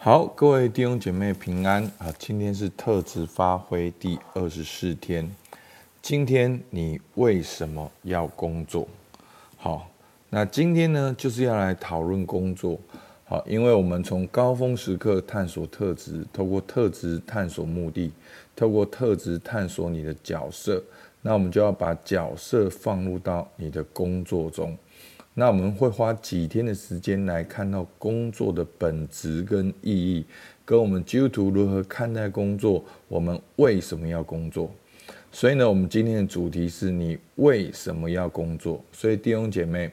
好，各位弟兄姐妹平安啊！今天是特质发挥第二十四天。今天你为什么要工作？好，那今天呢，就是要来讨论工作。好，因为我们从高峰时刻探索特质，透过特质探索目的，透过特质探索你的角色。那我们就要把角色放入到你的工作中。那我们会花几天的时间来看到工作的本质跟意义，跟我们基督徒如何看待工作，我们为什么要工作？所以呢，我们今天的主题是你为什么要工作？所以弟兄姐妹，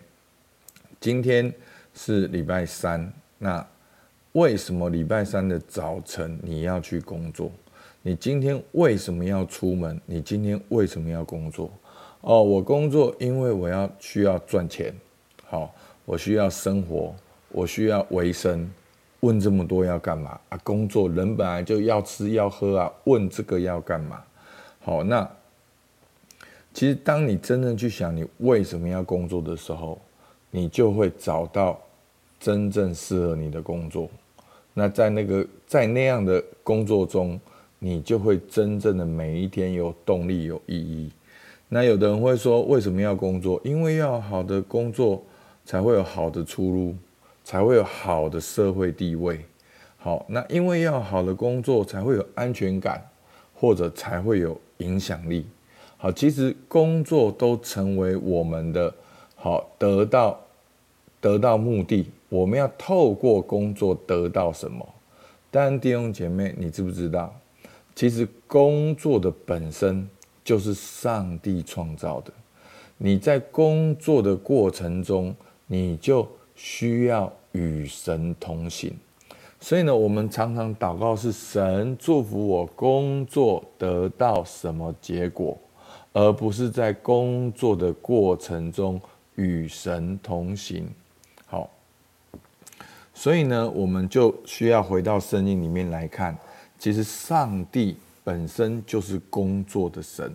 今天是礼拜三，那为什么礼拜三的早晨你要去工作？你今天为什么要出门？你今天为什么要工作？哦，我工作，因为我要需要赚钱。好，我需要生活，我需要维生。问这么多要干嘛啊？工作人本来就要吃要喝啊，问这个要干嘛？好，那其实当你真正去想你为什么要工作的时候，你就会找到真正适合你的工作。那在那个在那样的工作中，你就会真正的每一天有动力、有意义。那有的人会说，为什么要工作？因为要好的工作。才会有好的出路，才会有好的社会地位。好，那因为要好的工作，才会有安全感，或者才会有影响力。好，其实工作都成为我们的好得到得到目的。我们要透过工作得到什么？但弟兄姐妹，你知不知道？其实工作的本身就是上帝创造的。你在工作的过程中，你就需要与神同行，所以呢，我们常常祷告是神祝福我工作得到什么结果，而不是在工作的过程中与神同行。好，所以呢，我们就需要回到圣经里面来看，其实上帝本身就是工作的神。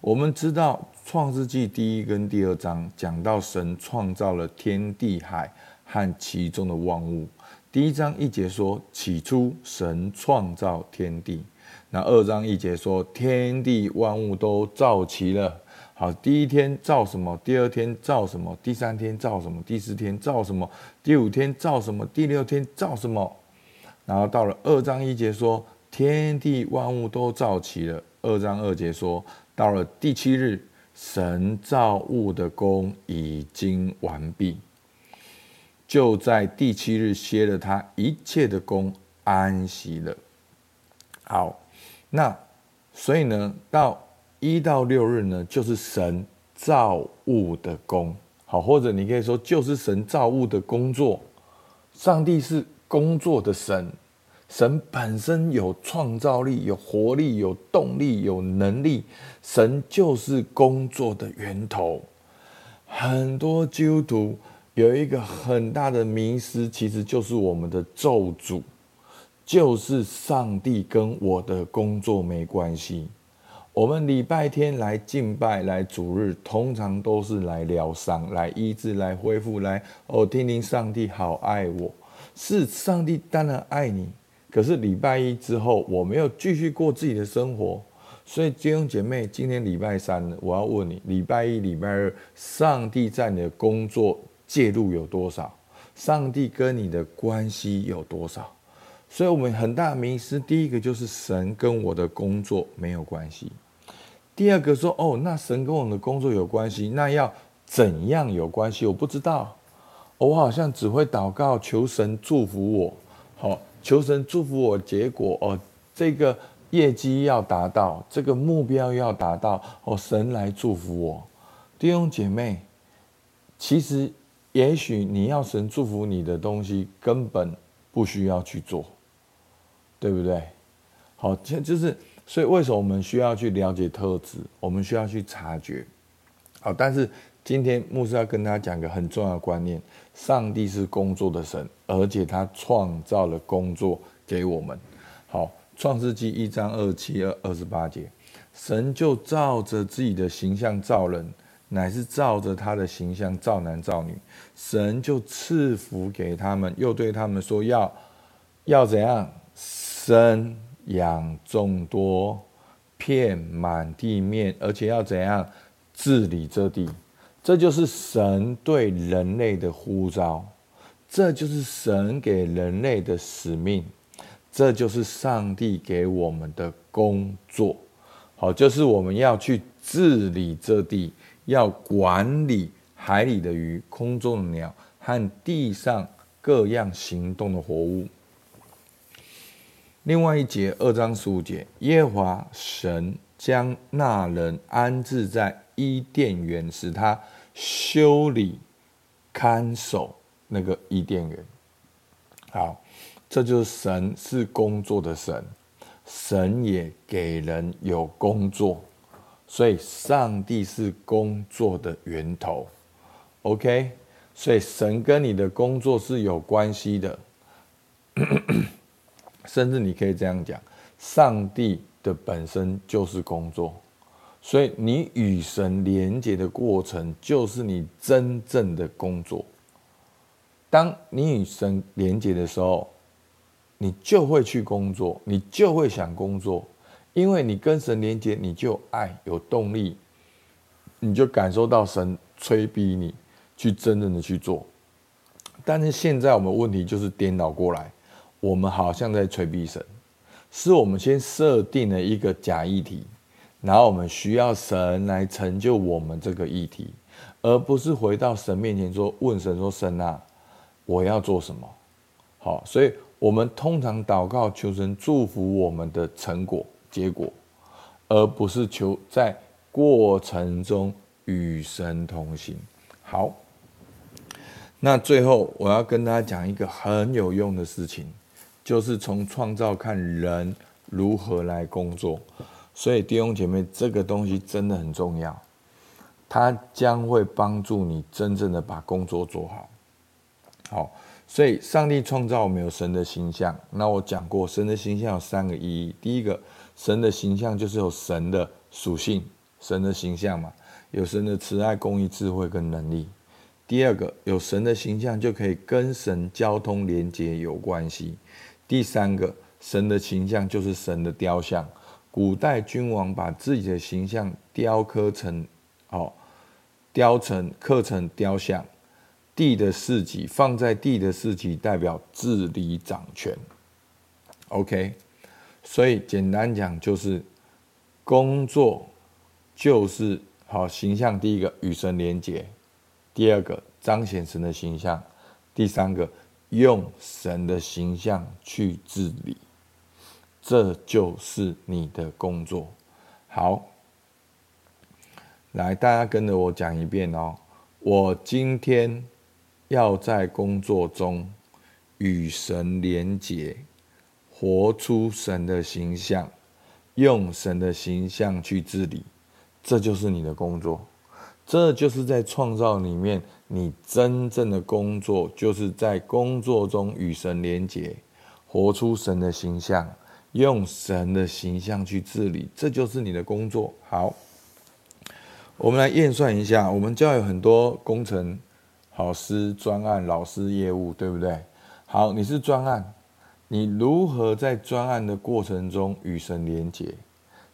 我们知道《创世纪》第一跟第二章讲到神创造了天地海和其中的万物。第一章一节说：“起初神创造天地。”那二章一节说：“天地万物都造齐了。”好，第一天造什么？第二天造什么？第三天造什么？第四天造什么？第五天造什么？第六天造什么？然后到了二章一节说：“天地万物都造齐了。”二章二节说。到了第七日，神造物的工已经完毕，就在第七日歇了他一切的工，安息了。好，那所以呢，到一到六日呢，就是神造物的工。好，或者你可以说，就是神造物的工作。上帝是工作的神。神本身有创造力、有活力、有动力、有能力，神就是工作的源头。很多基督徒有一个很大的迷思，其实就是我们的咒诅，就是上帝跟我的工作没关系。我们礼拜天来敬拜、来主日，通常都是来疗伤、来医治、来恢复、来哦，听听上帝好爱我，是上帝当然爱你。可是礼拜一之后，我没有继续过自己的生活，所以弟兄姐妹，今天礼拜三，我要问你：礼拜一、礼拜二，上帝在你的工作介入有多少？上帝跟你的关系有多少？所以，我们很大的迷思，第一个就是神跟我的工作没有关系；第二个说，哦，那神跟我们的工作有关系，那要怎样有关系？我不知道，我好像只会祷告，求神祝福我，好。求神祝福我，结果哦，这个业绩要达到，这个目标要达到哦，神来祝福我。弟兄姐妹，其实也许你要神祝福你的东西，根本不需要去做，对不对？好，就就是，所以为什么我们需要去了解特质？我们需要去察觉。好，但是。今天牧师要跟大家讲个很重要的观念：上帝是工作的神，而且他创造了工作给我们。好，创世纪一章二七二二十八节，神就照着自己的形象造人，乃是照着他的形象造男造女。神就赐福给他们，又对他们说要要怎样生养众多，遍满地面，而且要怎样治理这地，这就是神对人类的呼召，这就是神给人类的使命，这就是上帝给我们的工作。好，就是我们要去治理这地，要管理海里的鱼、空中的鸟和地上各样行动的活物。另外一节二章十五节，耶华神将那人安置在伊甸园，使他修理、看守那个伊甸园。好，这就是神是工作的神。神也给人有工作，所以上帝是工作的源头。OK，所以神跟你的工作是有关系的，甚至你可以这样讲：上帝的本身就是工作，所以你与神连接的过程就是你真正的工作。当你与神连接的时候，你就会去工作，你就会想工作，因为你跟神连接，你就爱，有动力，你就感受到神催逼你去真正的去做。但是现在我们问题就是颠倒过来，我们好像在催逼神，是我们先设定了一个假议题，然后我们需要神来成就我们这个议题，而不是回到神面前说，问神说，神啊，我要做什么？好，所以。我们通常祷告求神祝福我们的成果结果，而不是求在过程中与神同行。好，那最后我要跟大家讲一个很有用的事情，就是从创造看人如何来工作。所以弟兄姐妹，这个东西真的很重要，它将会帮助你真正的把工作做好。好。所以，上帝创造我们有神的形象。那我讲过，神的形象有三个意义。第一个，神的形象就是有神的属性，神的形象嘛，有神的慈爱、公义、智慧跟能力。第二个，有神的形象就可以跟神交通连接有关系。第三个，神的形象就是神的雕像。古代君王把自己的形象雕刻成，哦，雕成刻成雕像。地的四极放在地的四极，代表治理掌权。OK，所以简单讲就是工作就是好形象。第一个与神连结，第二个彰显神的形象，第三个用神的形象去治理，这就是你的工作。好，来大家跟着我讲一遍哦。我今天。要在工作中与神连结，活出神的形象，用神的形象去治理，这就是你的工作。这就是在创造里面，你真正的工作，就是在工作中与神连结，活出神的形象，用神的形象去治理，这就是你的工作。好，我们来验算一下，我们教有很多工程。老师专案，老师业务，对不对？好，你是专案，你如何在专案的过程中与神连结，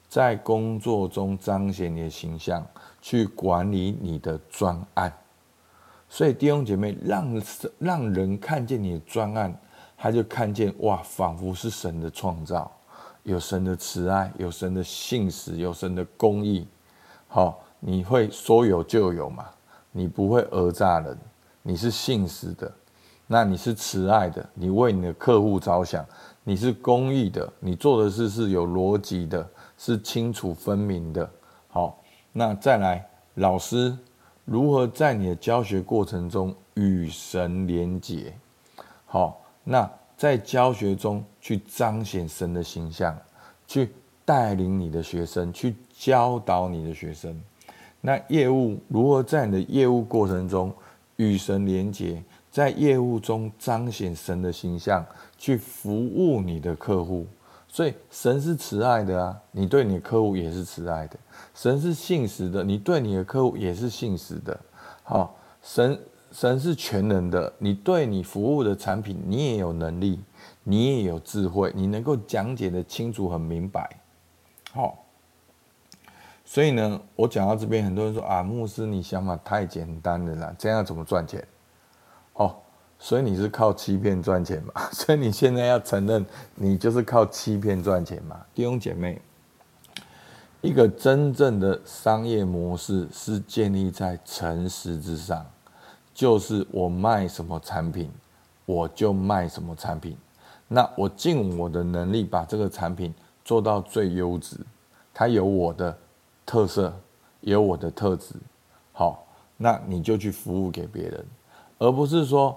在工作中彰显你的形象，去管理你的专案？所以弟兄姐妹，让让人看见你的专案，他就看见哇，仿佛是神的创造，有神的慈爱，有神的信实，有神的公义。好，你会说有就有嘛？你不会讹诈人。你是信实的，那你是慈爱的，你为你的客户着想，你是公义的，你做的事是有逻辑的，是清楚分明的。好，那再来，老师如何在你的教学过程中与神连结？好，那在教学中去彰显神的形象，去带领你的学生，去教导你的学生。那业务如何在你的业务过程中？与神连结，在业务中彰显神的形象，去服务你的客户。所以神是慈爱的啊，你对你的客户也是慈爱的；神是信实的，你对你的客户也是信实的。好，神神是全能的，你对你服务的产品，你也有能力，你也有智慧，你能够讲解得清楚、很明白。好，所以呢，我讲到这边，很多人说啊，牧师，你想法太简单了啦，这样怎么赚钱？哦，所以你是靠欺骗赚钱嘛？所以你现在要承认，你就是靠欺骗赚钱嘛？弟兄姐妹。一个真正的商业模式是建立在诚实之上，就是我卖什么产品，我就卖什么产品。那我尽我的能力把这个产品做到最优质，它有我的特色，有我的特质。好，那你就去服务给别人，而不是说。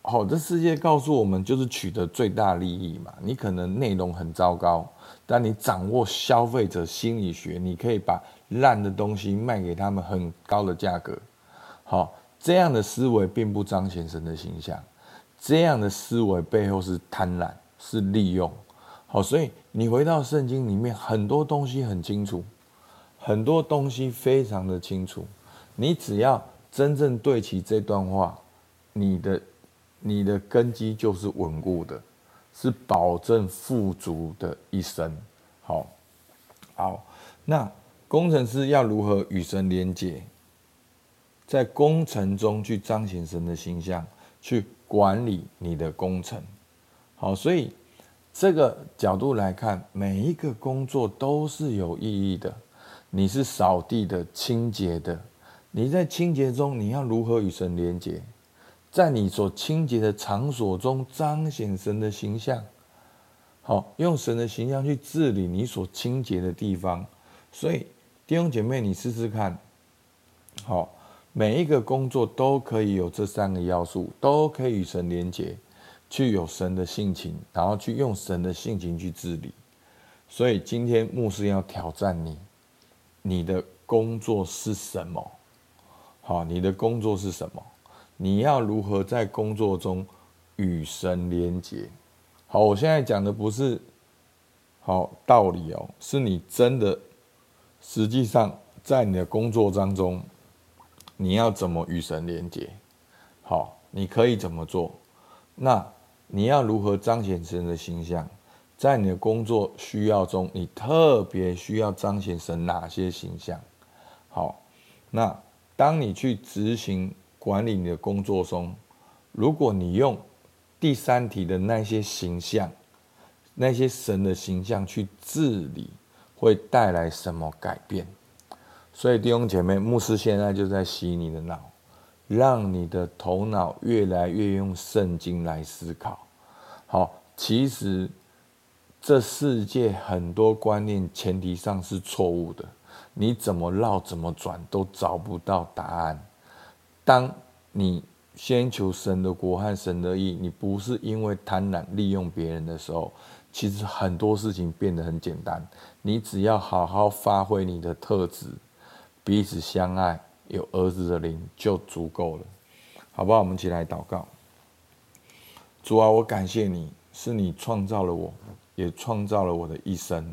好，这世界告诉我们，就是取得最大利益嘛。你可能内容很糟糕，但你掌握消费者心理学，你可以把烂的东西卖给他们很高的价格。好，这样的思维并不彰显神的形象，这样的思维背后是贪婪，是利用。好，所以你回到圣经里面，很多东西很清楚，很多东西非常的清楚。你只要真正对齐这段话，你的。你的根基就是稳固的，是保证富足的一生。好，好，那工程师要如何与神连接，在工程中去彰显神的形象，去管理你的工程。好，所以这个角度来看，每一个工作都是有意义的。你是扫地的、清洁的，你在清洁中，你要如何与神连接？在你所清洁的场所中彰显神的形象，好，用神的形象去治理你所清洁的地方。所以弟兄姐妹，你试试看，好，每一个工作都可以有这三个要素，都可以与神连结，去有神的性情，然后去用神的性情去治理。所以今天牧师要挑战你，你的工作是什么？好，你的工作是什么？你要如何在工作中与神连结？好，我现在讲的不是好道理哦，是你真的实际上在你的工作当中，你要怎么与神连接？好，你可以怎么做？那你要如何彰显神的形象？在你的工作需要中，你特别需要彰显神哪些形象？好，那当你去执行。管理你的工作中，如果你用第三题的那些形象、那些神的形象去治理，会带来什么改变？所以弟兄姐妹，牧师现在就在洗你的脑，让你的头脑越来越用圣经来思考。好，其实这世界很多观念前提上是错误的，你怎么绕怎么转都找不到答案。当你先求神的国和神的义，你不是因为贪婪利用别人的时候，其实很多事情变得很简单。你只要好好发挥你的特质，彼此相爱，有儿子的灵就足够了，好不好？我们一起来祷告。主啊，我感谢你，是你创造了我，也创造了我的一生，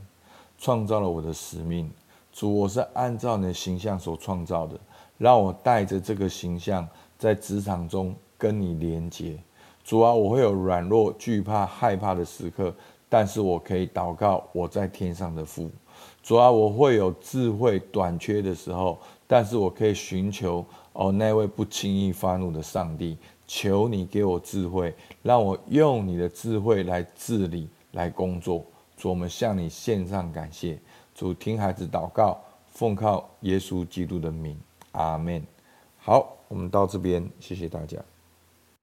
创造了我的使命。主，我是按照你的形象所创造的。让我带着这个形象在职场中跟你连接，主啊，我会有软弱、惧怕、害怕的时刻，但是我可以祷告我在天上的父。主啊，我会有智慧短缺的时候，但是我可以寻求哦那位不轻易发怒的上帝，求你给我智慧，让我用你的智慧来治理、来工作。主，我们向你献上感谢。主，听孩子祷告，奉靠耶稣基督的名。阿门。好，我们到这边，谢谢大家。